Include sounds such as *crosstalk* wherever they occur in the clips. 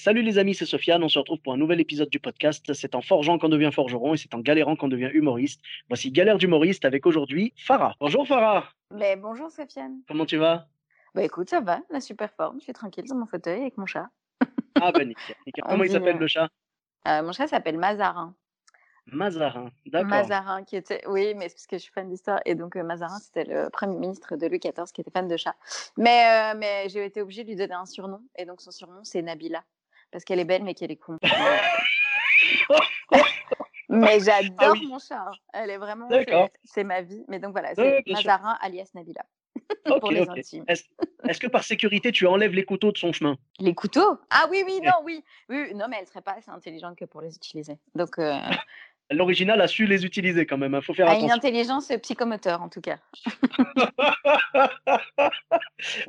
Salut les amis, c'est Sofiane. On se retrouve pour un nouvel épisode du podcast. C'est en forgeant qu'on devient forgeron et c'est en galérant qu'on devient humoriste. Voici Galère d'humoriste avec aujourd'hui Farah. Bonjour Farah, Mais bonjour Sofiane. comment tu vas? Bah écoute, ça va, la super forme. Je suis tranquille dans mon fauteuil avec mon chat. Ah bah nickel. *laughs* Comment il s'appelle euh, le chat? Euh, mon chat s'appelle Mazarin. Mazarin. D'accord. Mazarin qui était, oui, mais c'est parce que je suis fan d'histoire et donc euh, Mazarin c'était le premier ministre de Louis XIV qui était fan de chats. Mais euh, mais j'ai été obligée de lui donner un surnom et donc son surnom c'est Nabila parce qu'elle est belle mais qu'elle est con. *laughs* mais j'adore Ah oui. mon chat. hein. Elle est vraiment, c'est- ma vie. Mais donc voilà, c'est sûr. Mazarin alias Nabila *laughs* pour les intimes. Est-ce que par sécurité, tu enlèves les couteaux de son chemin? Les couteaux? Ah oui, oui, Ouais. non, oui. oui. oui. Non, mais elle serait pas assez intelligente que pour les utiliser. Donc, euh, L'original a su les utiliser quand même. Il faut faire a une attention. intelligence psychomoteur, en tout cas. *laughs*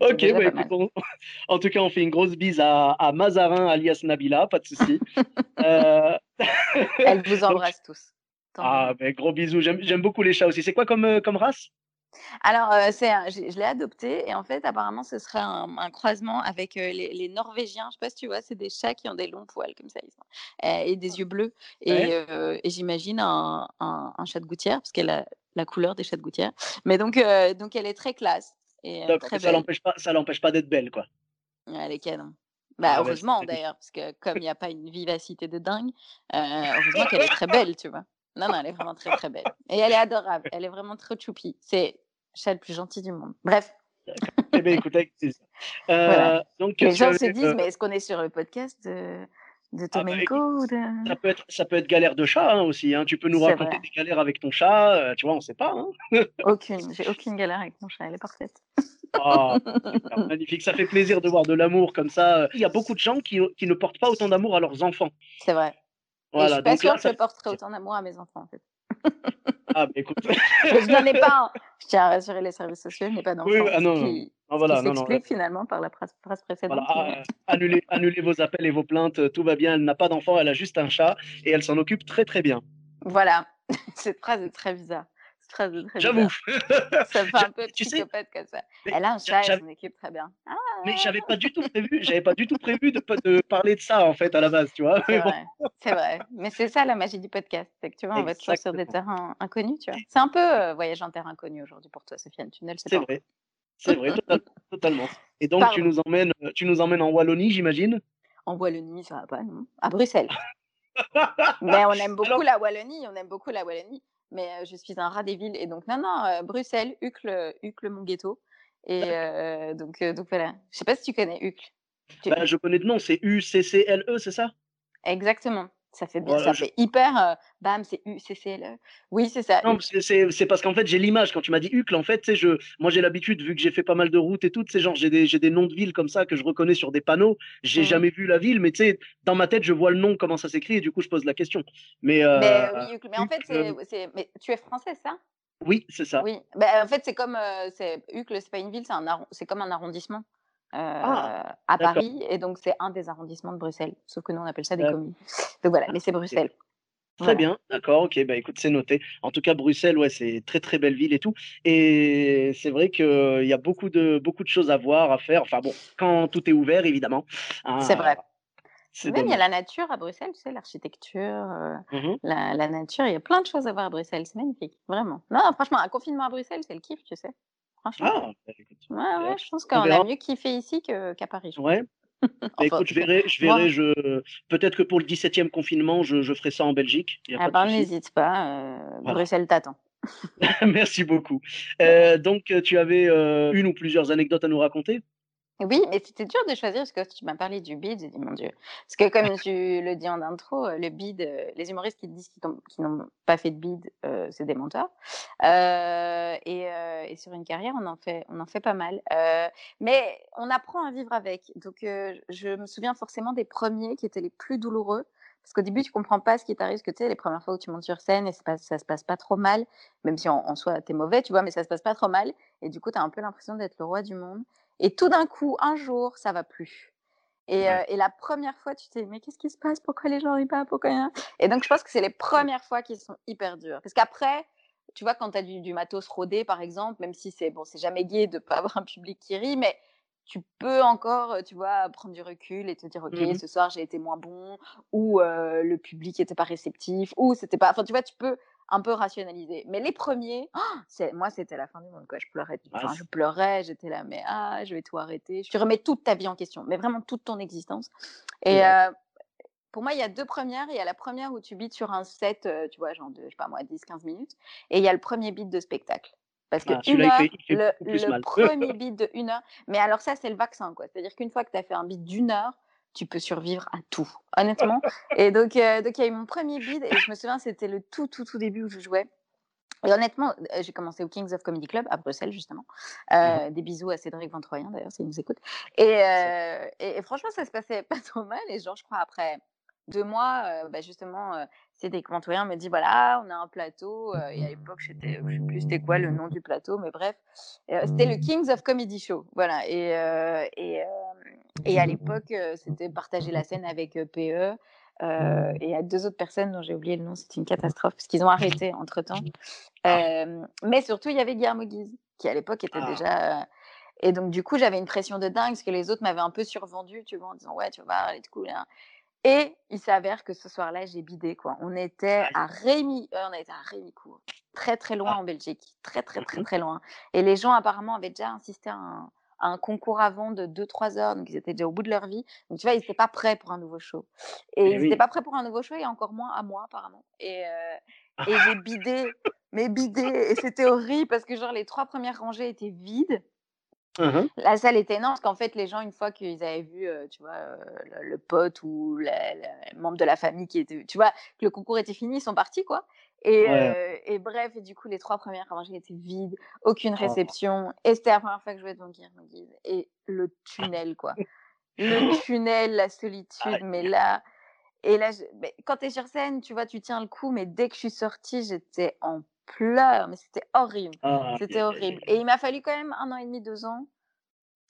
ok, bah, écoute, on- en tout cas, on fait une grosse bise à, à Mazarin alias Nabila, pas de souci. *laughs* Euh, *laughs* Elle vous donc- embrasse tous. Ah, ben, gros bisous. J'aime j'aime beaucoup les chats aussi. C'est quoi comme, euh, comme race? Alors, euh, c'est un- j'ai- je l'ai adopté et en fait, apparemment, ce serait un, un croisement avec euh, les, les Norvégiens. Je sais pas si tu vois, c'est des chats qui ont des longs poils comme ça ils sont, euh, et des yeux bleus. Et, Ouais. et j'imagine un, chat de gouttière parce qu'elle a la couleur des chats de gouttière. Mais donc, donc elle est très classe et très Ça l'empêche pas, ça l'empêche pas d'être belle, quoi. Elle est canon. Ah Bah, heureusement d'ailleurs, parce que comme il n'y *laughs* a pas une vivacité de dingue, heureusement qu'elle est très belle, tu vois. Non, non, elle est vraiment très très belle. Et elle est adorable, elle est vraiment trop choupi. C'est chat le plus gentil du monde. Bref, Eh bien, écoute, avec plaisir. *laughs* Euh, Voilà. Donc, les gens avais, se disent, euh, mais est-ce qu'on est sur le podcast de, de Ah bah, Tomenko de... ça, peut être, ça peut être galère de chat hein, aussi. Hein. Tu peux nous raconter vrai. des galères avec ton chat. euh, tu vois, on sait pas. Hein. *laughs* Aucune, j'ai aucune galère avec mon chat, elle est parfaite. Ah, super, magnifique. Ça fait plaisir de voir de l'amour comme ça. Il y a beaucoup de gens qui, qui ne portent pas autant d'amour à leurs enfants. C'est vrai. et je Voilà. suis pas sûre que ça je porterai autant d'amour à mes enfants, en fait. Ah, bah, écoute. Je n'en ai pas. Je tiens à rassurer les services sociaux, je n'ai pas d'enfants. Oui, ah non, non. qui, Ah, ce voilà, qui non, non, s'explique finalement par la phrase, phrase précédente. Voilà, mais- ah, annulez, annulez vos appels et vos plaintes, tout va bien. Elle n'a pas d'enfant, elle a juste un chat et elle s'en occupe très très bien. Voilà, *laughs* cette phrase est très bizarre. Très J'avoue. *laughs* Ça fait un peu Tu sais, psychopathe comme ça. Elle a un chat, elle j'avais- s'en occupe très bien. Ah, mais j'avais pas du tout *laughs* prévu, j'avais pas du tout prévu de, de parler de ça en fait à la base, tu vois. c'est bon, vrai. Mais c'est ça la magie du podcast, c'est que tu vois, on va toujours sur des terrains inconnus, tu vois. C'est un peu euh, voyage en terre inconnue aujourd'hui pour toi, Sofiane. Tu ne le sais c'est vrai, c'est vrai, total- totalement. Et donc tu nous emmènes, tu nous emmènes en Wallonie, j'imagine? En Wallonie, ça va pas, non? À Bruxelles. *laughs* Mais on aime beaucoup Alors- la Wallonie, on aime beaucoup la Wallonie. Mais je suis un rat des villes. Et donc, non, non, Bruxelles, Uccle, Uccle, mon ghetto. Et donc, donc voilà. Je sais pas si tu connais Uccle. Bah, je connais de nom, c'est U C C L E, c'est ça? Exactement. Ça fait Voilà, ça je- fait hyper. euh, bam, c'est U, C, C. Oui, c'est ça. Non, c'est- parce qu'en fait j'ai l'image quand tu m'as dit Uccle. En fait, je, moi j'ai l'habitude vu que j'ai fait pas mal de routes et tout, genre j'ai des, j'ai des noms de villes comme ça que je reconnais sur des panneaux. J'ai Mhm. jamais vu la ville, mais tu sais, dans ma tête je vois le nom comment ça s'écrit et du coup je pose la question. Mais, euh, Mais, oui, Uccle. Mais en fait, c'est, c'est- mais tu es français, ça? Oui, c'est ça. Oui. Bah, en fait, c'est comme. euh, c'est, Uccle, c'est pas une ville, c'est comme un arrondissement. Euh, Ah, à d'accord. Paris, et donc c'est un des arrondissements de Bruxelles. Sauf que nous, on appelle ça des D'accord. communes. *laughs* Donc voilà, mais c'est Bruxelles. Très Voilà. bien, d'accord, ok, bah écoute, c'est noté. En tout cas, Bruxelles, ouais, c'est très très belle ville et tout. Et c'est vrai qu'il y a beaucoup de, beaucoup de choses à voir, à faire. Enfin bon, quand tout est ouvert, évidemment. hein, C'est vrai. C'est Même il y a la nature à Bruxelles, tu sais, l'architecture, euh, Mhm. la, la nature, il y a plein de choses à voir à Bruxelles, c'est magnifique, vraiment. Non, franchement, un confinement à Bruxelles, c'est le kiff, tu sais. Franchement. Ah, bah, écoute, ouais, ouais, je pense on qu'on a mieux kiffé ici qu'à Paris. Ouais. Bah, *laughs* Enfin, écoute, je verrai, je verrai, je... peut-être que pour le 17e confinement, je, je ferai ça en Belgique. y a Ah pas ben, n'hésite pas, euh, Voilà. Bruxelles t'attend. *laughs* *laughs* Merci beaucoup. Euh, donc, tu avais euh, une ou plusieurs anecdotes à nous raconter? Oui, mais c'était dur de choisir parce que tu m'as parlé du bid, j'ai dit mon Dieu. Parce que comme tu le dis en intro, euh, le bid, euh, les humoristes qui disent qu'ils n'ont pas fait de bid, euh, c'est des menteurs. et, et, sur une carrière, on en fait, on en fait pas mal. mais on apprend à vivre avec. Donc je me souviens forcément des premiers qui étaient les plus douloureux. Parce qu'au début, tu comprends pas ce qui t'arrive, que tu sais, les premières fois où tu montes sur scène et ça se passe pas trop mal, même si en, en soi, tu es mauvais, tu vois, mais ça se passe pas trop mal. Et du coup, tu as un peu l'impression d'être le roi du monde. Et tout d'un coup, un jour, ça va plus. Et, euh, et la première fois, tu te dis, mais qu'est-ce qui se passe? Pourquoi les gens rient pas? Pourquoi rien? Et donc, je pense que c'est les premières fois qui sont hyper dures. Parce qu'après, tu vois, quand tu as du, du, matos rodé, par exemple, même si c'est bon, c'est jamais gai de pas avoir un public qui rit, mais tu peux encore, tu vois, prendre du recul et te dire, ok, mmh ce soir j'ai été moins bon, ou euh, le public n'était pas réceptif, ou c'était pas. Enfin, tu vois, tu peux un peu rationalisé. Mais les premiers, oh, moi, c'était la fin du monde. Quoi. Je pleurais, enfin, je pleurais, j'étais là, mais ah, je vais tout arrêter. Tu remets toute ta vie en question, mais vraiment toute ton existence. Et euh, pour moi, il y a deux premières. Il y a la première où tu bites sur un set, euh, tu vois, genre de, je sais pas moi, 10-15 minutes. Et il y a le premier beat de spectacle. Parce que une heure, le, le premier beat de une heure. Mais alors ça, c'est le vaccin, quoi. C'est-à-dire qu'une fois que tu as fait un beat d'une heure, tu peux survivre à tout, honnêtement. et donc, euh, donc il y a eu mon premier bid et je me souviens, c'était le tout, tout, tout début où je jouais. Et honnêtement, euh, j'ai commencé au Kings of Comedy Club à Bruxelles, justement. Euh, mmh des bisous à Cédric Ventroyen, d'ailleurs, s'il nous écoute. Et, et, franchement, ça se passait *laughs* pas trop mal. Et genre, je crois, après deux mois, bah, justement, Cédric Ventroyen me dit voilà, on a un plateau. et à l'époque, je sais plus c'était quoi le nom du plateau, mais bref, c'était le Kings of Comedy Show. Voilà. Et, et et à l'époque, c'était partager la scène avec PE. Euh, et à deux autres personnes dont j'ai oublié le nom, c'était une catastrophe parce qu'ils ont arrêté entre temps. Euh, mais surtout, il y avait Guillermo Guise qui à l'époque était ah. déjà. Et donc, du coup, j'avais une pression de dingue parce que les autres m'avaient un peu survendu, tu vois, en disant ouais, tu vas voir, elle est cool. Hein. Et il s'avère que ce soir-là, j'ai bidé quoi. On était à Rémy, on était à Rémicourt, très très loin ah. en Belgique, très très très très loin. Et les gens apparemment avaient déjà insisté à un, un concours avant de 2-3 heures, donc ils étaient déjà au bout de leur vie. Donc tu vois, ils n'étaient pas prêts pour un nouveau show. Et, ils n'étaient pas prêts pour un nouveau show et encore moins à moi apparemment. Et, euh, et j'ai bidé, mais bidé, et c'était horrible parce que genre les trois premières rangées étaient vides. Mmh la salle était énorme parce qu'en fait, les gens, une fois qu'ils avaient vu, euh, tu vois, euh, le, pote ou le membre de la famille qui était, tu vois, que le concours était fini, ils sont partis, quoi. Et, et, bref, et du coup, les trois premières rangées étaient vides, aucune oh. réception. Et c'était la première fois que je jouais devant Guillermo Guise. Et le tunnel, quoi. le *laughs* tunnel, la solitude, mais là. Et là, quand tu es sur scène, tu vois, tu tiens le coup, mais dès que je suis sortie, j'étais en pleurs, mais c'était horrible. Ah, c'était horrible. Et il m'a fallu quand même un an et demi, deux ans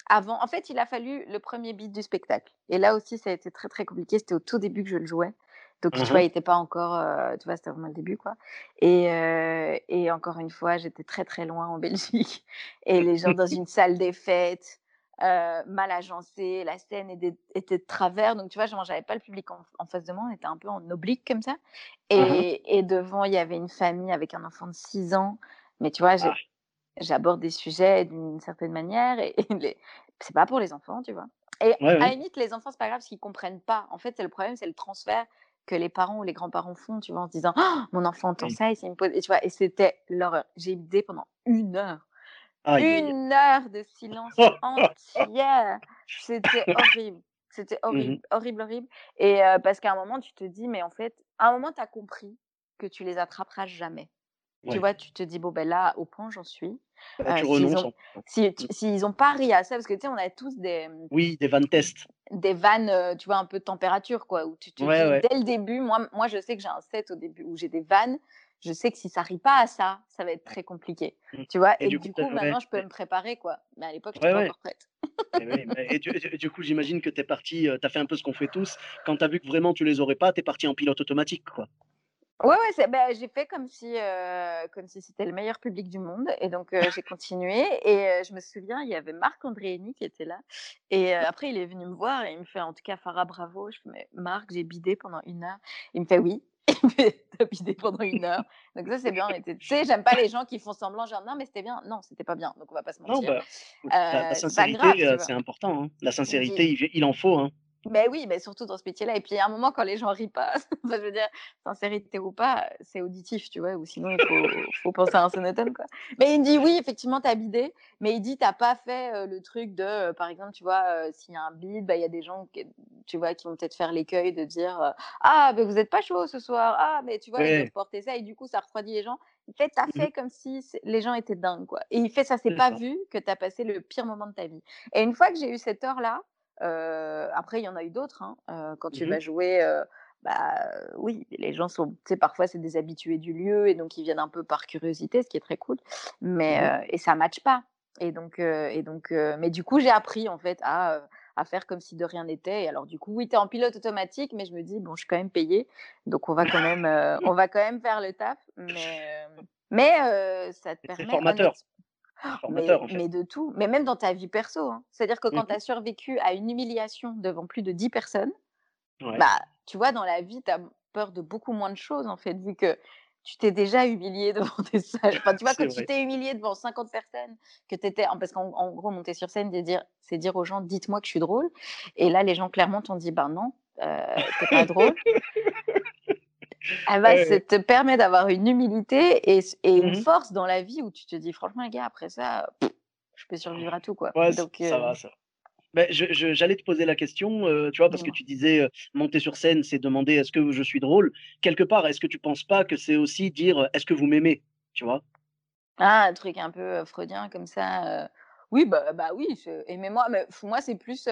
avant. En fait, il a fallu le premier beat du spectacle. Et là aussi, ça a été très, très compliqué. C'était au tout début que je le jouais. Donc, tu mmh vois, il n'était pas encore, euh, tu vois, c'était vraiment le début, quoi. Et, euh, et encore une fois, j'étais très, très loin en Belgique. Et les gens dans une salle des fêtes, euh, mal agencée, la scène était, était, de travers. Donc, tu vois, je n'avais pas le public en, face de moi, on était un peu en oblique comme ça. Mmh et, devant, il y avait une famille avec un enfant de 6 ans. Mais tu vois, ah. j'aborde des sujets d'une certaine manière et, et c'est pas pour les enfants, tu vois. Et à la limite, les enfants, c'est pas grave parce qu'ils comprennent pas. En fait, c'est le problème, c'est le transfert que les parents ou les grands-parents font, tu vois, en se disant «Oh, mon enfant entend ça et c'est une pose. Et tu vois, et c'était l'horreur. J'ai idée pendant une heure. Une heure de silence entière. C'était horrible. C'était horrible, horrible, horrible. Et parce qu'à un moment, tu te dis, mais en fait, à un moment, tu as compris que tu les attraperas jamais. Tu vois, tu te dis, bon, ben là, au point, j'en suis. Bah, euh, S'ils n'ont pas ri à ça, parce que tu sais, on a tous des. Mmh, oui, des vannes tests. Des vannes, euh, tu vois, un peu de température, quoi. Où tu dis, dès le début, moi, moi, je sais que j'ai un set au début où j'ai des vannes. Je sais que si ça rit pas à ça, ça va être très compliqué. Mmh. Tu vois, et, du, coup, maintenant, je peux me préparer, quoi. Mais à l'époque, je n'étais pas encore prête. et, du, coup, j'imagine que tu es parti, euh, tu as fait un peu ce qu'on fait tous. Quand tu as vu que vraiment tu les aurais pas, tu es parti en pilote automatique, quoi. Ouais, ouais, bah, j'ai fait comme si, comme si c'était le meilleur public du monde. Et donc, j'ai continué. Et je me souviens, il y avait Marc Andréani qui était là. Et après, il est venu me voir et il me fait, en tout cas, Farah, bravo. Je fais, mais Marc, j'ai bidé pendant une heure. Il me fait, oui. *laughs* Bidé pendant une heure. Donc, ça, c'est bien. Tu sais, j'aime pas les gens qui font semblant, genre, non, mais c'était bien. Non, c'était pas bien. Donc, on va pas se mentir. Non, bah, la, sincérité, c'est important. Hein. La sincérité, il, il, en faut. Hein. Ben oui, mais surtout dans ce métier-là. Et puis, il y a un moment, quand les gens rient pas, *laughs* je veux dire, sincérité ou pas, c'est auditif, tu vois, ou sinon, il faut, faut penser à un sonotone, quoi. Mais il me dit, oui, effectivement, t'as bidé, mais il dit, t'as pas fait le truc de, par exemple, tu vois, s'il y a un bide, bah, il y a des gens, qui, tu vois, qui vont peut-être faire l'écueil de dire, ah, mais vous êtes pas chaud ce soir, ah, mais tu vois, ils peuvent porter ça, et du coup, ça refroidit les gens. Il fait, t'as mmh fait comme si les gens étaient dingues, quoi. Et il fait, ça, c'est pas vu que t'as passé le pire moment de ta vie. Et une fois que j'ai eu cette heure-là, après, il y en a eu d'autres. Hein. quand tu mmh vas jouer, bah oui, les gens sont, tu sais, parfois c'est des habitués du lieu et donc ils viennent un peu par curiosité, ce qui est très cool. Mais mmh et ça matche pas. Et donc, et donc, mais du coup, j'ai appris en fait à à faire comme si de rien n'était. Et alors, du coup, oui, tu es en pilote automatique, mais je me dis, bon, je suis quand même payée. Donc, on va quand même, *laughs* on va quand même faire le taf. Mais, *laughs* mais ça te permet. formateur. Mais, mais, de tout, mais même dans ta vie perso. Hein. C'est-à-dire que quand mmh tu as survécu à une humiliation devant plus de 10 personnes, bah, tu vois, dans la vie, tu as peur de beaucoup moins de choses, en fait, vu que tu t'es déjà humilié *laughs* devant des salles. Enfin, tu *laughs* vois, quand tu t'es humilié devant 50 personnes, que tu étais. Parce qu'en gros, monter sur scène, c'est dire, dire aux gens, dites-moi que je suis drôle. Et là, les gens, clairement, t'ont dit, ben non, euh, t'es pas drôle. *laughs* Ah bah, ça te permet d'avoir une humilité et, et une mmh force dans la vie où tu te dis, franchement, les gars, après ça, je peux survivre à tout. Quoi. Ouais, Donc, ça va, ça. Ben, j'allais te poser la question, tu vois, parce que tu disais monter sur scène, c'est demander est-ce que je suis drôle? Quelque part, est-ce que tu penses pas que c'est aussi dire est-ce que vous m'aimez, tu vois? Ah, un truc un peu freudien comme ça. Oui, bah, bah oui, aimez-moi. Mais moi, c'est plus.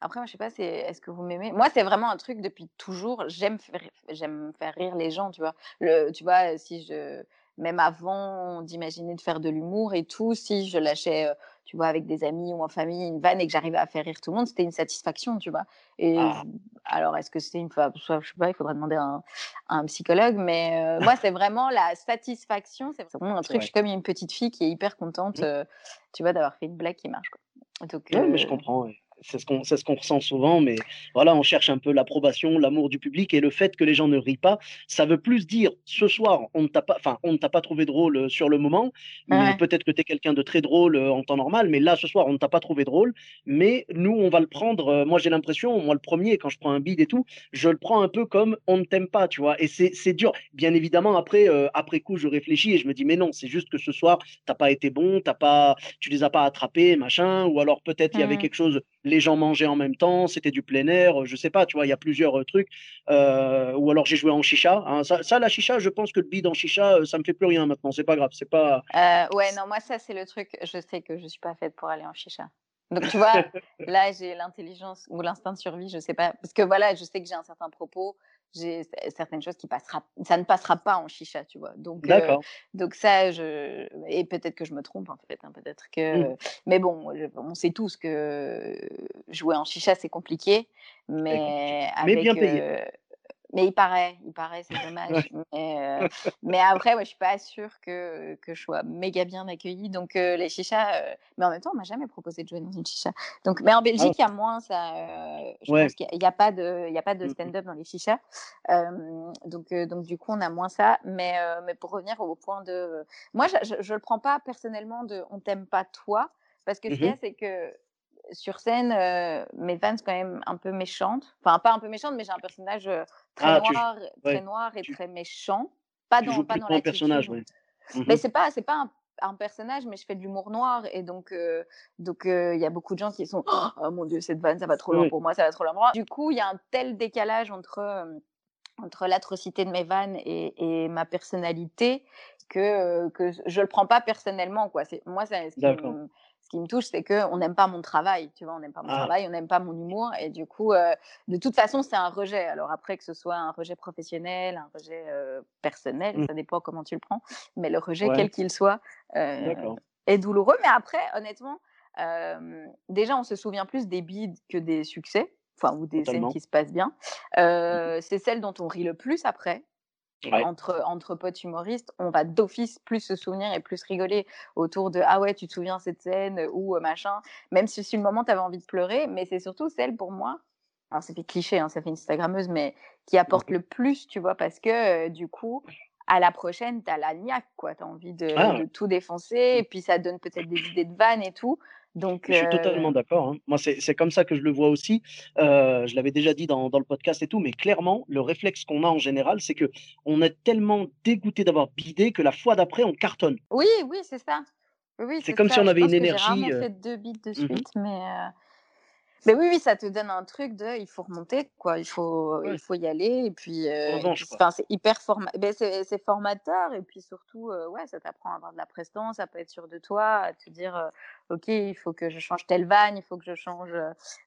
Après, moi, je sais pas, c'est est-ce que vous m'aimez? Moi, c'est vraiment un truc depuis toujours. J'aime faire, j'aime faire rire les gens, tu vois. Le, tu vois, si je, même avant d'imaginer de faire de l'humour et tout, si je lâchais, tu vois, avec des amis ou en famille une vanne et que j'arrivais à faire rire tout le monde, c'était une satisfaction, tu vois. Et ah. alors, est-ce que c'est une fois, je sais pas, il faudrait demander à un, psychologue, mais moi, c'est vraiment la satisfaction. C'est vraiment un *laughs* truc. Je suis comme une petite fille qui est hyper contente, mmh. tu vois, d'avoir fait une blague qui marche. Quoi. Donc, mais je comprends c'est ce qu'on ce qu'on ressent souvent, mais voilà, on cherche un peu l'approbation, l'amour du public et le fait que les gens ne rient pas, ça veut plus dire ce soir on ne t'a pas, enfin on ne t'a pas trouvé drôle euh, sur le moment, mais peut-être que tu es quelqu'un de très drôle euh, en temps normal, mais là ce soir on ne t'a pas trouvé drôle, mais nous on va le prendre. Euh, moi j'ai l'impression, moi le premier quand je prends un bide et tout, je le prends un peu comme on ne t'aime pas, tu vois, et c'est dur. Bien évidemment après après coup je réfléchis et je me dis mais non c'est juste que ce soir t'as pas été bon, t'as pas, tu les as pas attrapés machin, ou alors peut-être il y avait mmh. quelque chose les gens mangeaient en même temps, c'était du plein air, je sais pas, tu vois, il y a plusieurs euh, trucs. Euh, ou alors j'ai joué en chicha. Hein. Ça, la chicha, je pense que le bide en chicha, euh, ça me fait plus rien maintenant. C'est pas grave, c'est pas. ouais, non, moi ça c'est le truc. Je sais que je suis pas faite pour aller en chicha. Donc tu vois, *laughs* là j'ai l'intelligence ou l'instinct de survie, je sais pas, parce que voilà, je sais que j'ai un certain propos j'ai certaines choses qui passera, ça ne passera pas en chicha, tu vois. Donc, euh, donc ça, je, et peut-être que je me trompe en fait, hein, peut-être que, mmh. mais bon, on sait tous que jouer en chicha c'est compliqué, mais avec, bien payé. Mais il paraît, il paraît, c'est *laughs* dommage. Mais, euh, mais, après, moi, je suis pas sûre que, que je sois méga bien accueillie. Donc, euh, les chichas, euh, mais en même temps, on m'a jamais proposé de jouer dans une chicha. Donc, mais en ah Belgique, il y a moins ça. je pense qu'il n'y a, pas de, il y a pas de mmh stand-up dans les chichas. donc, donc, du coup, on a moins ça. Mais, mais pour revenir au point de. Moi, je ne le prends pas personnellement de on t'aime pas toi. Parce que ce mmh qu'il y a, c'est que sur scène, mes fans sont quand même un peu méchantes. Enfin, pas un peu méchante, mais j'ai un personnage très ah, noir, très noir et très méchant. Pas dans, pas dans la personnage, oui. Mmh mais c'est pas, c'est pas un, personnage, mais je fais de l'humour noir et donc, donc il y a beaucoup de gens qui sont, oh mon dieu, cette vanne, ça va trop loin pour moi, ça va trop loin pour moi. Du coup, il y a un tel décalage entre entre l'atrocité de mes vannes et, et, ma personnalité que, que je le prends pas personnellement quoi. C'est moi, c'est ce qui ce qui me touche, c'est qu'on n'aime pas mon travail, tu vois, on n'aime pas mon ah. travail, on n'aime pas mon humour, et du coup, euh, de toute façon, c'est un rejet. Alors après, que ce soit un rejet professionnel, un rejet euh, personnel, mmh. ça dépend comment tu le prends, mais le rejet, quel qu'il soit, euh, est douloureux. Mais après, honnêtement, déjà, on se souvient plus des bides que des succès, enfin, ou des scènes qui se passent bien. Mmh c'est celle dont on rit le plus après, entre, entre potes humoristes, on va d'office plus se souvenir et plus rigoler autour de Ah ouais, tu te souviens cette scène? ou machin, même si sur le moment tu avais envie de pleurer, mais c'est surtout celle pour moi, alors ça fait cliché, hein, ça fait Instagrammeuse, mais qui apporte le plus, tu vois, parce que du coup, à la prochaine, tu as la niaque, quoi, tu as envie de, ah. de, tout défoncer, et puis ça donne peut-être des idées de vannes et tout. Donc, je suis euh, totalement d'accord. hein. Moi, c'est comme ça que je le vois aussi. Euh, je l'avais déjà dit dans, dans le podcast et tout, mais clairement, le réflexe qu'on a en général, c'est que on est tellement dégoûté d'avoir bidé que la fois d'après, on cartonne. oui, oui, c'est ça. Oui, C'est comme si on avait une que j'ai énergie. rarement euh, fait deux beats de mhm. suite, euh, mais oui, oui, ça te donne un truc de il faut remonter, quoi. Il faut, Ouais, il faut y aller. Et puis, euh, c'est hyper forma... ben, c'est, formateur. Et puis surtout, euh, ouais, ça t'apprend à avoir de la prestance, à pas être sûr de toi, à te dire, euh, OK, il faut que je change telle vanne, il faut que je change.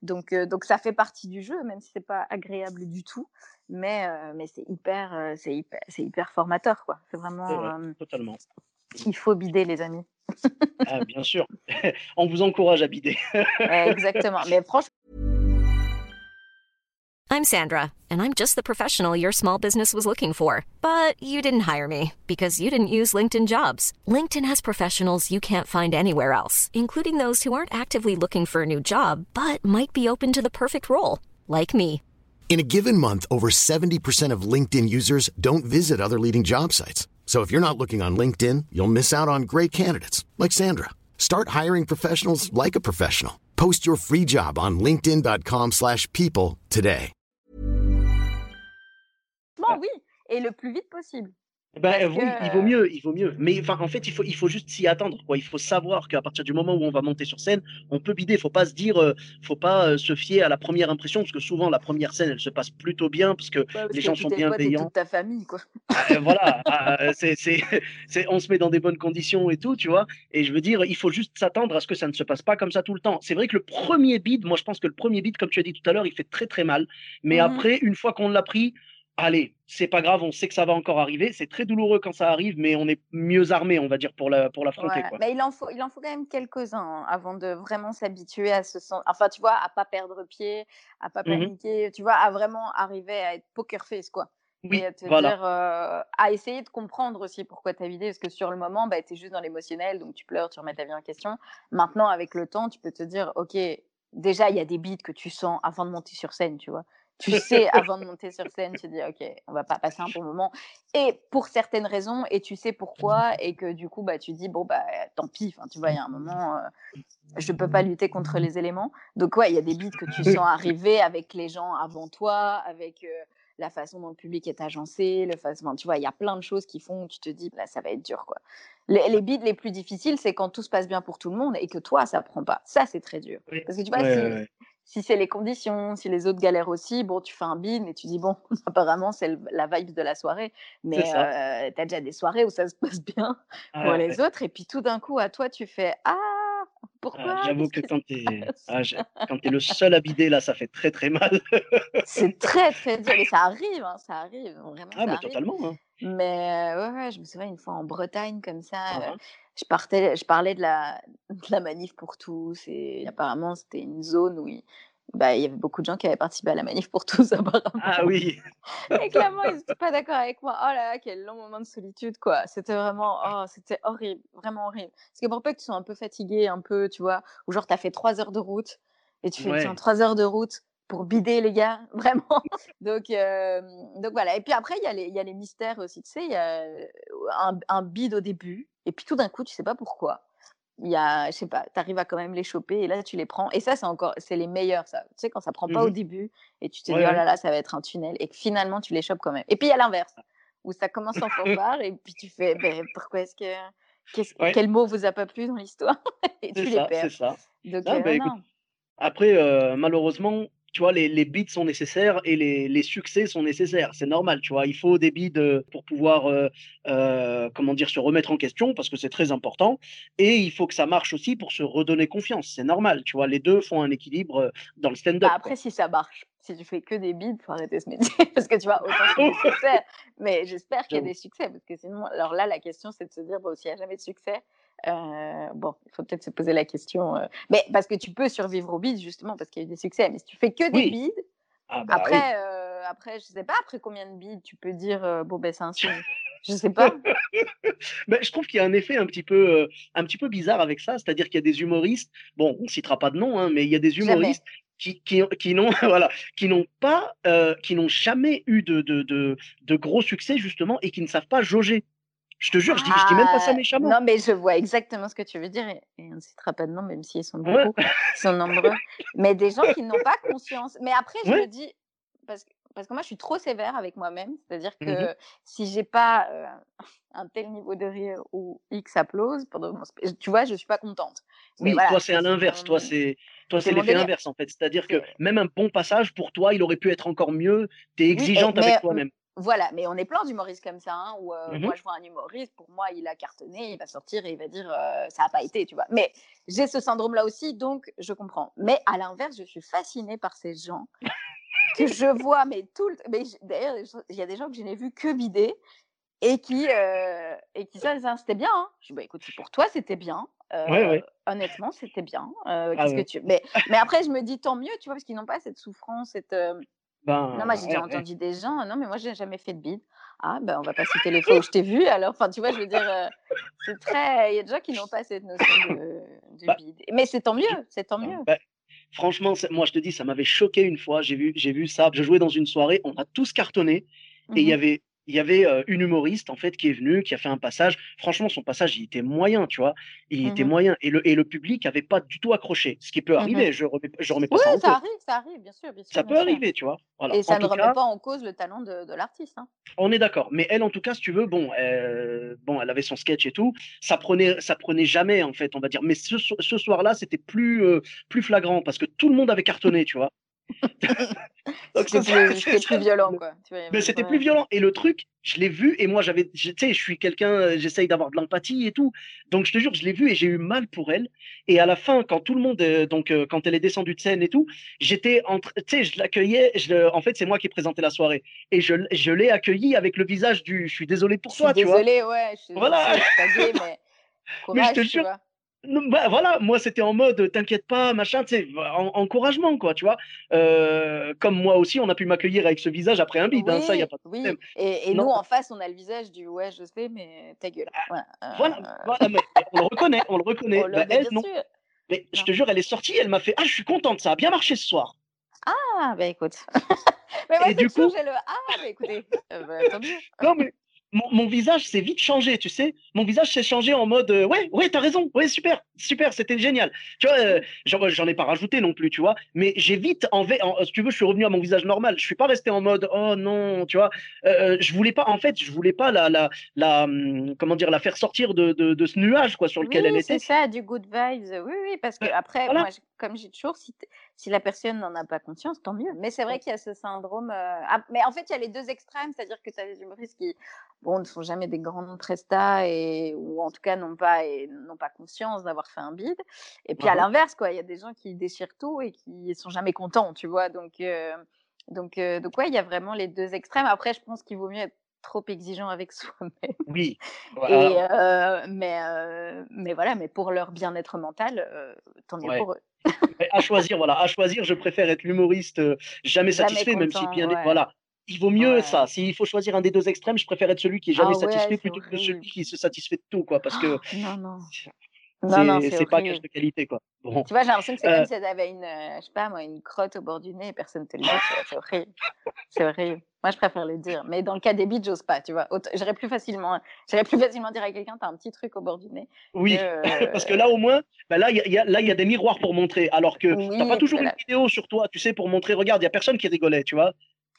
Donc, donc ça fait partie du jeu, même si c'est pas agréable du tout. Mais, mais c'est hyper, c'est hyper, hyper formateur, quoi. C'est vraiment, vrai, totalement. Il faut bider, les amis. Ah, bien sûr. *laughs* On vous encourage à bider. *laughs* Exactement. Mais franchement, I'm Sandra, and I'm just the professional your small business was looking for. But you didn't hire me because you didn't use LinkedIn jobs. LinkedIn has professionals you can't find anywhere else, including those who aren't actively looking for a new job but might be open to the perfect role, like me. In a given month, over 70% of LinkedIn users don't visit other leading job sites. So if you're not looking on LinkedIn, you'll miss out on great candidates like Sandra. Start hiring professionals like a professional. Post your free job on linkedin.com/people today. oui, et le plus vite possible. Ben, Parce euh, oui, il vaut mieux, il vaut mieux. Mais en fait, il faut, il faut juste s'y attendre. Quoi. Il faut savoir qu'à partir du moment où on va monter sur scène, on peut bider. Il faut pas se dire, euh, faut pas euh, se fier à la première impression, parce que souvent la première scène, elle se passe plutôt bien, parce que ouais, parce les que gens sont bienveillants. toute ta famille, quoi. Euh, voilà, euh, c'est, c'est, *laughs* c'est, on se met dans des bonnes conditions et tout, tu vois. Et je veux dire, il faut juste s'attendre à ce que ça ne se passe pas comme ça tout le temps. C'est vrai que le premier beat, moi je pense que le premier beat, comme tu as dit tout à l'heure, il fait très très mal. Mais Mhm. après, une fois qu'on l'a pris, allez, c'est pas grave, on sait que ça va encore arriver. C'est très douloureux quand ça arrive, mais on est mieux armé, on va dire, pour la, pour l'affronter, mais il en faut, il en faut quand même quelques-uns hein, avant de vraiment s'habituer à se sentir, enfin, tu vois, à pas perdre pied, à pas Mhm. paniquer, tu vois, à vraiment arriver à être poker face, quoi. Oui, Et à te voilà. dire, euh, à essayer de comprendre aussi pourquoi tu as vidé, parce que sur le moment, bah, tu es juste dans l'émotionnel, donc tu pleures, tu remets ta vie en question. Maintenant, avec le temps, tu peux te dire, ok, déjà, il y a des beats que tu sens avant de monter sur scène, tu vois. Tu sais, avant de monter sur scène, tu te dis, ok, on va pas passer un bon moment. Et pour certaines raisons, et tu sais pourquoi, et que du coup, bah, tu dis, bon, bah, tant pis, tu vois, il y a un moment, euh, je peux pas lutter contre les éléments. Donc, ouais, il y a des beats que tu sens arriver avec les gens avant toi, avec euh, la façon dont le public est agencé, le façon, tu vois, il y a plein de choses qui font que tu te dis, là, ça va être dur, quoi. Les, les beats les plus difficiles, c'est quand tout se passe bien pour tout le monde et que toi, ça prend pas. Ça, c'est très dur. Parce que tu vois, Ouais, si, ouais, ouais. Si c'est les conditions, si les autres galèrent aussi, bon, tu fais un beat et tu dis, bon, *laughs* apparemment, c'est la vibe de la soirée. Mais ça. tu as déjà des soirées où ça se *laughs* passe bien pour Ah, les autres. Et puis tout d'un coup, à toi, tu fais, ah, ah, pourquoi j'avoue Qu'est-ce que quand t'es passe ah, *laughs* le seul à bider, là, ça fait très très mal. C'est très, très dur. Mais ça arrive, hein, ça arrive. Vraiment, Ah, ça mais arrive. totalement. hein. Mais euh, ouais, ouais, je me souviens une fois en Bretagne comme ça, Ah, euh. Je partais, je parlais de la, de la manif pour tous et apparemment c'était une zone où il, bah, il y avait beaucoup de gens qui avaient participé à la manif pour tous *laughs* apparemment. Ah oui. Et clairement ils n'étaient pas d'accord avec moi. Oh là là, quel long moment de solitude quoi. C'était vraiment, oh, c'était horrible, vraiment horrible. Parce que pour peu que tu sois un peu fatigué, un peu, tu vois, ou genre t'as fait trois heures de route et tu fais Ouais. trois heures de route pour bider les gars, *laughs* vraiment. Donc, euh, donc voilà. Et puis après, il y, a les- il y a les mystères aussi. Tu sais, il y a euh, un, un bide au début, et puis tout d'un coup, tu sais pas pourquoi. Il y a, je sais pas, tu arrives à quand même les choper, et là, tu les prends. Et ça, c'est encore, c'est les meilleurs, ça. Tu sais, quand ça prend pas au Mhm. début, et tu te Ouais, dis, oh là là, ça va être un tunnel, et que finalement, tu les chopes quand même. Et puis, il y a l'inverse, où ça commence en *laughs* fanfare, et puis tu fais, ben, pourquoi est-ce que. Ouais. Quel mot vous a pas plu dans l'histoire? *laughs* Et tu les perds. ça. Donc, Ah, euh, bah, non, écoute, non. Après, euh, malheureusement, tu vois, les, les bids sont nécessaires et les, les succès sont nécessaires. C'est normal, tu vois. Il faut des bids euh, pour pouvoir, euh, euh, comment dire, se remettre en question parce que c'est très important. Et il faut que ça marche aussi pour se redonner confiance. C'est normal, tu vois. Les deux font un équilibre dans le stand-up. Bah quoi. après, si ça marche, si tu fais que des bides, faut arrêter ce métier. *laughs* Parce que tu vois, autant c'est des *laughs* succès. Mais j'espère qu'il y a des succès. Parce que sinon, alors là, la question, c'est de se dire, bon, s'il n'y a jamais de succès, euh, bon, il faut peut-être se poser la question. euh, Mais parce que tu peux survivre aux bides, justement, parce qu'il y a eu des succès. Mais si tu fais que des Oui. bides, Ah bah après, oui. euh, après, je sais pas, après combien de bides, tu peux dire, euh, bon, ben, c'est un signe. Je sais pas. Mais *laughs* je trouve qu'il y a un effet un petit peu, euh, un petit peu bizarre avec ça. C'est-à-dire qu'il y a des humoristes, bon, on citera pas de nom, hein, mais il y a des Jamais. Qui, qui, qui n'ont *laughs* voilà, qui n'ont pas, euh, qui n'ont jamais eu de, de, de, de gros succès justement et qui ne savent pas jauger. Je te jure, je dis, je dis même pas ça Ah, méchamment. non, mais je vois exactement ce que tu veux dire et, et on ne citera pas de nom, même s'ils sont Ouais. beaucoup, ils sont nombreux. Mais des gens qui n'ont pas conscience. Mais après, je Ouais. me dis, parce que, parce que moi, je suis trop sévère avec moi-même, c'est-à-dire que Mhm. si j'ai pas euh, *laughs* un tel niveau de rire ou X applause pendant tu vois, je suis pas contente. Mais Oui, voilà, toi c'est à l'inverse. Toi c'est toi c'est l'effet inverse en fait. C'est-à-dire que même un bon passage pour toi, il aurait pu être encore mieux. Tu es Oui, exigeante mais, avec toi-même. Voilà, mais on est plein d'humoristes comme ça, hein, où euh, Mhm. moi je vois un humoriste, pour moi il a cartonné, il va sortir et il va dire euh, ça n'a pas été, tu vois. Mais j'ai ce syndrome-là aussi, donc je comprends. Mais à l'inverse, je suis fascinée par ces gens que je vois, mais tout le mais D'ailleurs, il y a des gens que je n'ai vus que bider et qui, euh, et qui ça, ça, c'était bien. Hein. Je dis, bah, écoute, pour toi c'était bien. Euh, Ouais, ouais. Honnêtement, c'était bien. Euh, Ah ouais. que tu. Mais, mais après, je me dis tant mieux, tu vois, parce qu'ils n'ont pas cette souffrance, cette. euh, Ben, non, moi j'ai déjà entendu des gens, non, mais moi j'ai jamais fait de bide. Ah, ben on va pas citer les fois où je t'ai vu, alors, enfin, tu vois, je veux dire, euh, c'est très. Il y a des gens qui n'ont pas cette notion de, de Bah, bide. Mais c'est tant mieux, c'est tant mieux. Ben, franchement, moi je te dis, ça m'avait choqué une fois. J'ai vu, j'ai vu ça. Je jouais dans une soirée, on a tous cartonné et il y Mhm. avait, il y avait euh, une humoriste en fait qui est venue, qui a fait un passage. Franchement, son passage, il était moyen, tu vois. Il était Mhm. moyen et le et le public avait pas du tout accroché. Ce qui peut Mhm. arriver. Je remets, je remets pas Oui, ça en ça cause. arrive, ça arrive, bien sûr, bien sûr. Ça bien peut sûr. arriver, tu vois. Voilà. Et En ça ne remet cas, pas en cause le talent de, de l'artiste. Hein. On est d'accord, mais elle, en tout cas, si tu veux, bon, euh, bon, elle avait son sketch et tout, ça prenait, ça prenait jamais, en fait, on va dire. Mais ce soir-là, c'était plus, euh, plus flagrant parce que tout le monde avait cartonné, tu vois. *laughs* Donc, C'était plus, violent, quoi. Mais c'était plus violent. Et le truc, je l'ai vu et moi, j'avais, tu sais, je suis quelqu'un, euh, j'essaye d'avoir de l'empathie et tout. Donc, je te jure, je l'ai vu et j'ai eu mal pour elle. Et à la fin, quand tout le monde, euh, donc, euh, quand elle est descendue de scène et tout, j'étais entre, tu sais, je l'accueillais. En fait, c'est moi qui ai présenté la soirée et je, je l'ai accueilli avec le visage du, je suis désolé pour Je suis toi, tu vois. désolée, ouais, je suis Voilà. je suis mais *laughs* Mais je te tu jure, vois. Bah, voilà, moi c'était en mode t'inquiète pas, machin, tu sais, en- encouragement, quoi, tu vois. Euh, comme moi aussi, on a pu m'accueillir avec ce visage après un bide, hein, ça, y a pas de oui. problème. Et, nous, en face, on a le visage du ouais, je sais, mais ta gueule. Voilà. Voilà, Euh, voilà, mais on le reconnaît, on le reconnaît. oh Bah, mais elle, non. je te jure, elle est sortie, elle m'a fait Ah, je suis contente, ça a bien marché ce soir. Ah, bah écoute. *laughs* mais moi, Et du coup- j'ai le Ah, bah écoutez, euh, bah, tant mieux. Non, mais mon, mon visage s'est vite changé, tu sais. Mon visage s'est changé en mode euh, Ouais, ouais, t'as raison, ouais, super, super, c'était génial. Tu vois, euh, j'en ai pas rajouté non plus, tu vois. Mais j'ai vite, en, si tu veux, je suis revenu à mon visage normal. Je suis pas resté en mode Oh non, tu vois. Euh, je voulais pas, en fait, je voulais pas la, la, la, hum, comment dire, la faire sortir de, de, de ce nuage, quoi, sur lequel Oui, elle c'est était. ça, du good vibes. Oui, oui, parce que après, voilà. moi, je- comme j'ai toujours, si, si la personne n'en a pas conscience, tant mieux. Mais c'est vrai qu'il y a ce syndrome. ah, mais en fait, il y a les deux extrêmes, c'est-à-dire que tu as des humoristes qui, bon, ne sont jamais des grands prestats et ou en tout cas n'ont pas et n'ont pas conscience d'avoir fait un bide. Et puis à l'inverse, quoi, il y a des gens qui déchirent tout et qui sont jamais contents, tu vois? Donc, euh, donc, euh, donc ouais, il y a vraiment les deux extrêmes. Après, je pense qu'il vaut mieux être trop exigeant avec *laughs* soi-même. Oui. Et, euh, mais, euh, mais voilà, mais pour leur bien-être mental, euh, tant mieux Ouais. pour eux. À choisir, voilà, à choisir, je préfère être l'humoriste jamais Jamais satisfait, même si bien, ouais. voilà. Il vaut mieux Ouais. ça. S'il faut choisir un des deux extrêmes, je préfère être celui qui est jamais Ah ouais, satisfait plutôt que celui qui se satisfait de tout, quoi. Parce que Oh, non, non. Non, non, c'est pas horrible. de qualité, quoi. Bon. Tu vois, j'ai l'impression que c'est Euh, comme si elle avait une, euh, je sais pas moi, une crotte au bord du nez et personne te le dit. tu C'est horrible. C'est horrible. Moi, je préfère le dire. Mais dans le cas des bites, j'ose pas, tu vois. J'irais plus facilement, j'irais plus facilement dire à quelqu'un, t'as un petit truc au bord du nez. Oui, que, *laughs* parce que là, au moins, ben là, il y y y a des miroirs pour montrer. Alors que Oui, t'as pas toujours une vidéo sur toi, tu sais, pour montrer, regarde, il y a personne qui rigolait, tu vois.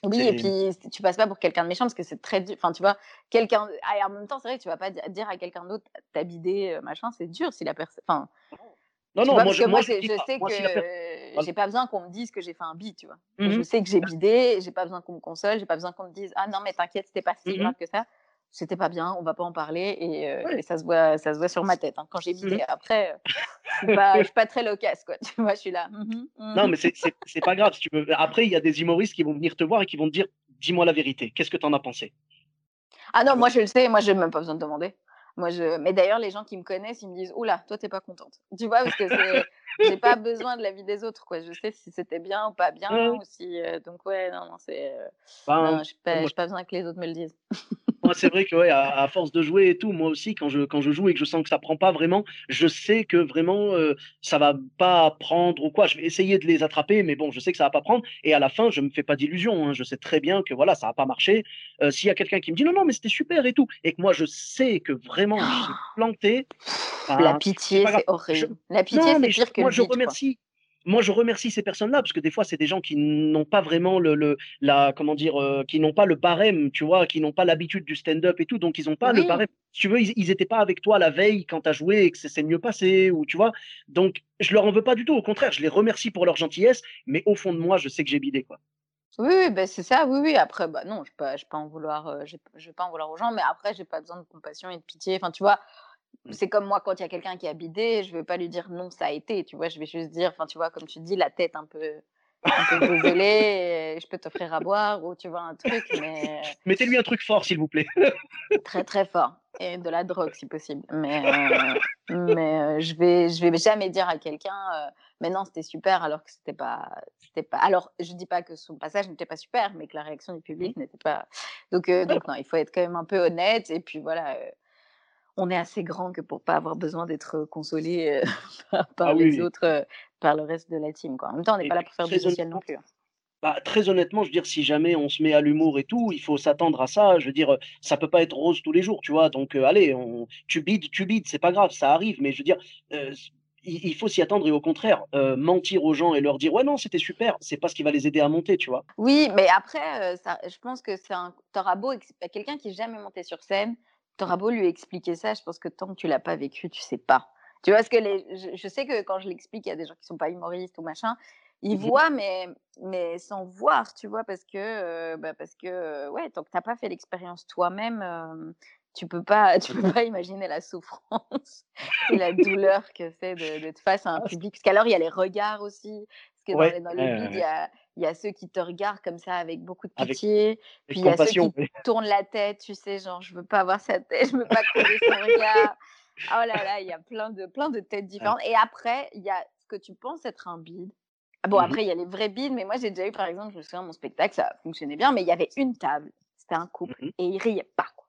Oui, et puis tu passes pas pour quelqu'un de méchant parce que c'est très dur. Enfin, tu vois, quelqu'un. ah, et en même temps, c'est vrai que tu vas pas di- dire à quelqu'un d'autre t'as bidé, euh, machin, c'est dur si la personne. Enfin, Non, non, vois, moi, parce je, que moi, je je, sais Moi, que si per- j'ai pas besoin qu'on me dise que j'ai fait un bid, tu vois. Moi, Je sais que j'ai bidé, j'ai pas besoin qu'on me console, j'ai pas besoin qu'on me dise ah non mais t'inquiète, c'était pas si Mhm. grave que ça. C'était pas bien, on va pas en parler et, euh, et ça se voit, ça se voit sur ma tête hein, quand j'ai bidé. Mhm. Après, euh, *laughs* je suis pas, je suis pas très loquace quoi. Tu vois, je suis là. mhm, Non, mhm. mais c'est- pas grave. Si tu veux. Après, il y a des humoristes qui vont venir te voir et qui vont te dire dis-moi la vérité. Qu'est-ce que t'en as pensé? Ah non, Tu moi je le sais, moi j'ai même pas besoin de demander. Moi je, mais d'ailleurs les gens qui me connaissent, ils me disent oula, toi t'es pas contente. Tu vois parce que j'ai pas besoin de l'avis des autres quoi. Je sais si c'était bien ou pas bien Ouais. ou si, euh, donc ouais non non c'est, euh, Ben, non, j'ai pas, moi, pas besoin que les autres me le disent. Moi, c'est vrai que ouais, à, force de jouer et tout, moi aussi, quand je, quand je joue et que je sens que ça prend pas vraiment, je sais que vraiment euh, ça va pas prendre ou quoi. Je vais essayer de les attraper, mais bon, je sais que ça va pas prendre. Et à la fin, je me fais pas d'illusions. Hein. Je sais très bien que voilà, ça va pas marcher. Euh, s'il y a quelqu'un qui me dit non, non, mais c'était super et tout, et que moi je sais que vraiment j'ai *gasps* planté. la pitié, c'est horrible. La pitié, c'est pire que moi, le je remercie moi, je remercie ces personnes-là parce que des fois, c'est des gens qui n'ont pas vraiment le, le la, comment dire, euh, qui n'ont pas le barème, tu vois, qui n'ont pas l'habitude du stand-up et tout, donc ils n'ont pas le barème. tu veux, ils n'étaient pas avec toi la veille quand tu as joué et que c'est mieux passé, ou tu vois. Donc, je leur en veux pas du tout. Au contraire, je les remercie pour leur gentillesse, mais au fond de moi, je sais que j'ai bidé, quoi. Oui, ben c'est ça, oui, oui. Après, bah non, je ne vais, pas en vouloir, euh, je vais pas en vouloir aux gens, mais après, j'ai pas besoin de compassion et de pitié. Enfin, tu vois. C'est comme moi, quand il y a quelqu'un qui a bidé, je vais pas lui dire non, ça a été, tu vois, je vais juste dire, enfin, tu vois, comme tu dis, la tête un peu, un peu je peux t'offrir à boire, ou tu vois, un truc, mais. *laughs* Mettez-lui un truc fort, s'il vous plaît. très, très fort. Et de la drogue, si possible. Mais, euh, mais euh, je vais, je vais jamais dire à quelqu'un, euh, mais non, c'était super, alors que c'était pas, c'était pas. Alors, je dis pas que son passage n'était pas super, mais que la réaction du public mmh. n'était pas. Donc, donc, non, il faut être quand même un peu honnête, et puis voilà on est assez grand que pour pas avoir besoin d'être consolé *laughs* par, ah les autres, par le reste de la team. Quoi. En même temps, on n'est pas là pour faire du social non plus. Hein. Bah, très honnêtement, je veux dire, si jamais on se met à l'humour et tout, il faut s'attendre à ça. Je veux dire, ça peut pas être rose tous les jours, tu vois. Donc, allez, on, tu bides, tu bides, c'est pas grave, ça arrive. Mais je veux dire, il, faut s'y attendre et au contraire, mentir aux gens et leur dire ouais non, c'était super, c'est pas ce qui va les aider à monter, tu vois. Oui, mais après, ça, je pense que c'est un. T'auras beau, quelqu'un qui est jamais monté sur scène, T'auras beau lui expliquer ça, je pense que tant que tu l'as pas vécu, tu sais pas. Tu vois, ce que les, je, sais que quand je l'explique, il y a des gens qui sont pas humoristes ou machin, ils mmh voient, mais, mais sans voir, tu vois, parce que, euh, bah parce que euh, ouais, tant que t'as pas fait l'expérience toi-même, euh, tu peux pas, *laughs* tu peux pas imaginer la souffrance *laughs* et la douleur que c'est d'être face à un ah, public. Parce qu'alors, il y a les regards aussi. Parce que dans, le vide, il y a, il y a ceux qui te regardent comme ça avec beaucoup de pitié, puis il y a ceux qui tournent la tête, tu sais, genre je veux pas voir sa tête, je veux pas croiser son regard. Oh là là, il y a plein de, plein de têtes *laughs* différentes. Et après, il y a ce que tu penses être un bide. Ah bon, mmh après, il y a les vrais bides, mais moi j'ai déjà eu, par exemple, je me souviens, mon spectacle, ça fonctionnait bien, mais il y avait une table, c'était un couple, mmh et ils riaient pas. Quoi.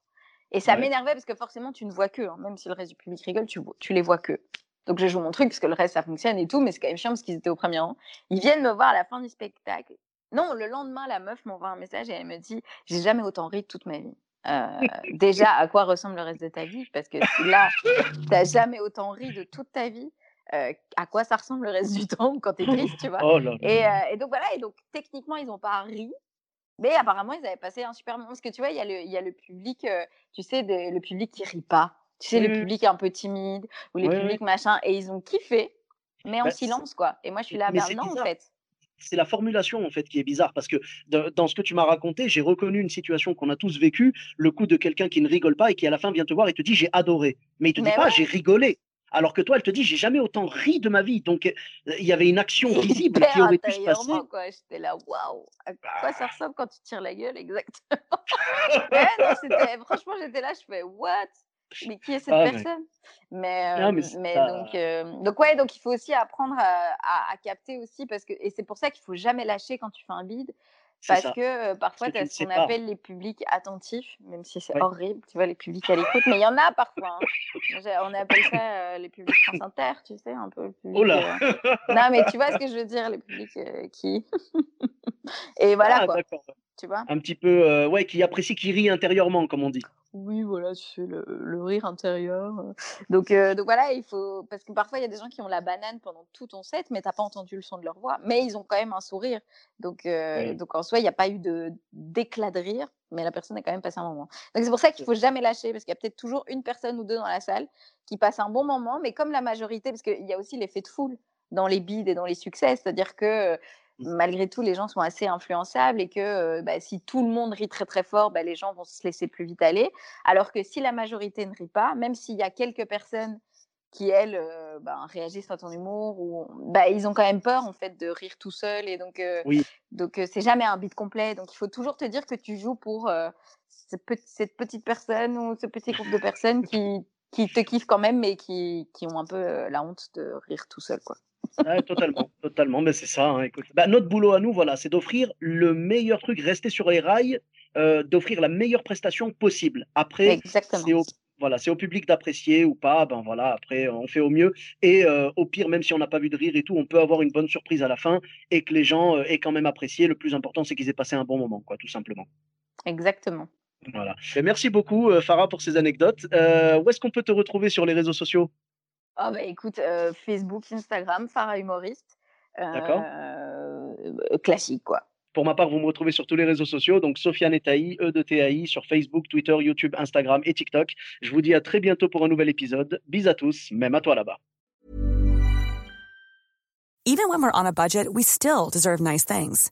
Et ça m'énervait parce que forcément, tu ne vois que, hein, même si le reste du public rigole, tu, tu les vois que. Donc je joue mon truc parce que le reste ça fonctionne et tout, mais c'est quand même chiant parce qu'ils étaient au premier rang. Ils viennent me voir à la fin du spectacle. Non, le lendemain, la meuf m'envoie un message et elle me dit J'ai jamais autant ri de toute ma vie. Euh, *laughs* déjà, à quoi ressemble le reste de ta vie? Parce que là, t'as jamais autant ri de toute ta vie. Euh, à quoi ça ressemble le reste du temps quand t'es triste, tu vois? Oh et, euh, et, donc voilà, et donc techniquement, ils n'ont pas ri, mais apparemment, ils avaient passé un super moment. Parce que tu vois, il y, a le, y a le public, tu sais, le public qui rit pas. Tu sais, le mmh. public un peu timide ou les publics machin, et ils ont kiffé, mais en bah, silence, quoi. Et moi, je suis là, bah, non, en fait. C'est la formulation en fait qui est bizarre parce que dans ce que tu m'as raconté, j'ai reconnu une situation qu'on a tous vécue, le coup de quelqu'un qui ne rigole pas et qui à la fin vient te voir et te dit j'ai adoré, mais il te dit pas j'ai rigolé. Alors que toi, elle te dit, j'ai jamais autant ri de ma vie. Donc, il y avait une action *laughs* visible qui aurait pu se passer. J'étais là, waouh, à quoi ça ressemble quand tu tires la gueule, exactement? *laughs* ouais, non, franchement, j'étais là, je fais, what? Mais qui est cette ah, personne? Mais, mais, donc, donc ouais donc il faut aussi apprendre à, capter aussi parce que et c'est pour ça qu'il faut jamais lâcher quand tu fais un bide parce que parfois tu as ce qu'on appelle les publics attentifs même si c'est horrible tu vois les publics à l'écoute mais il y en a parfois hein. on appelle ça les publics France Inter tu sais un peu le public, oh là non mais tu vois ce que je veux dire les publics qui *laughs* et voilà ah, quoi tu vois? Un petit peu ouais qui apprécie qui rit intérieurement comme on dit oui, voilà, tu fais le, rire intérieur. Donc, euh, donc voilà, il faut. Parce que parfois, il y a des gens qui ont la banane pendant tout ton set, mais t'as pas entendu le son de leur voix. Mais ils ont quand même un sourire. Donc, euh, donc en soi, il n'y a pas eu de d'éclat de rire, mais la personne a quand même passé un moment. Donc c'est pour ça qu'il faut jamais lâcher, parce qu'il y a peut-être toujours une personne ou deux dans la salle qui passe un bon moment, mais comme la majorité, parce qu'il y a aussi l'effet de foule dans les bides et dans les succès, c'est-à-dire que malgré tout, les gens sont assez influençables et que bah, si tout le monde rit très très fort, bah, les gens vont se laisser plus vite aller. Alors que si la majorité ne rit pas, même s'il y a quelques personnes qui elles bah, réagissent à ton humour ou ils ont quand même peur en fait de rire tout seul et donc donc c'est jamais un beat complet donc il faut toujours te dire que tu joues pour cette, petite personne ou ce petit groupe de personnes qui qui te kiffent quand même mais qui, qui ont un peu la honte de rire tout seul quoi totalement, *laughs* totalement. Mais c'est ça. Hein, écoute. Bah, notre boulot à nous, voilà, c'est d'offrir le meilleur truc, rester sur les rails euh, d'offrir la meilleure prestation possible. Après, c'est au, voilà, c'est au public d'apprécier ou pas. Ben voilà, après, on fait au mieux. Et euh, au pire, même si on n'a pas vu de rire et tout, on peut avoir une bonne surprise à la fin et que les gens euh, aient quand même apprécié. Le plus important, c'est qu'ils aient passé un bon moment, quoi, tout simplement. Exactement. Voilà. merci beaucoup, Farah, pour ces anecdotes. où est-ce qu'on peut te retrouver sur les réseaux sociaux? Ah bah écoute, Facebook, Instagram, Farah humoriste. D'accord. classique, quoi. Pour ma part, vous me retrouvez sur tous les réseaux sociaux, donc Sofiane Etaï, E de TAI, sur Facebook, Twitter, YouTube, Instagram et TikTok. Je vous dis à très bientôt pour un nouvel épisode. Bis à tous, même à toi là-bas. Even when we're on a budget, we still deserve nice things.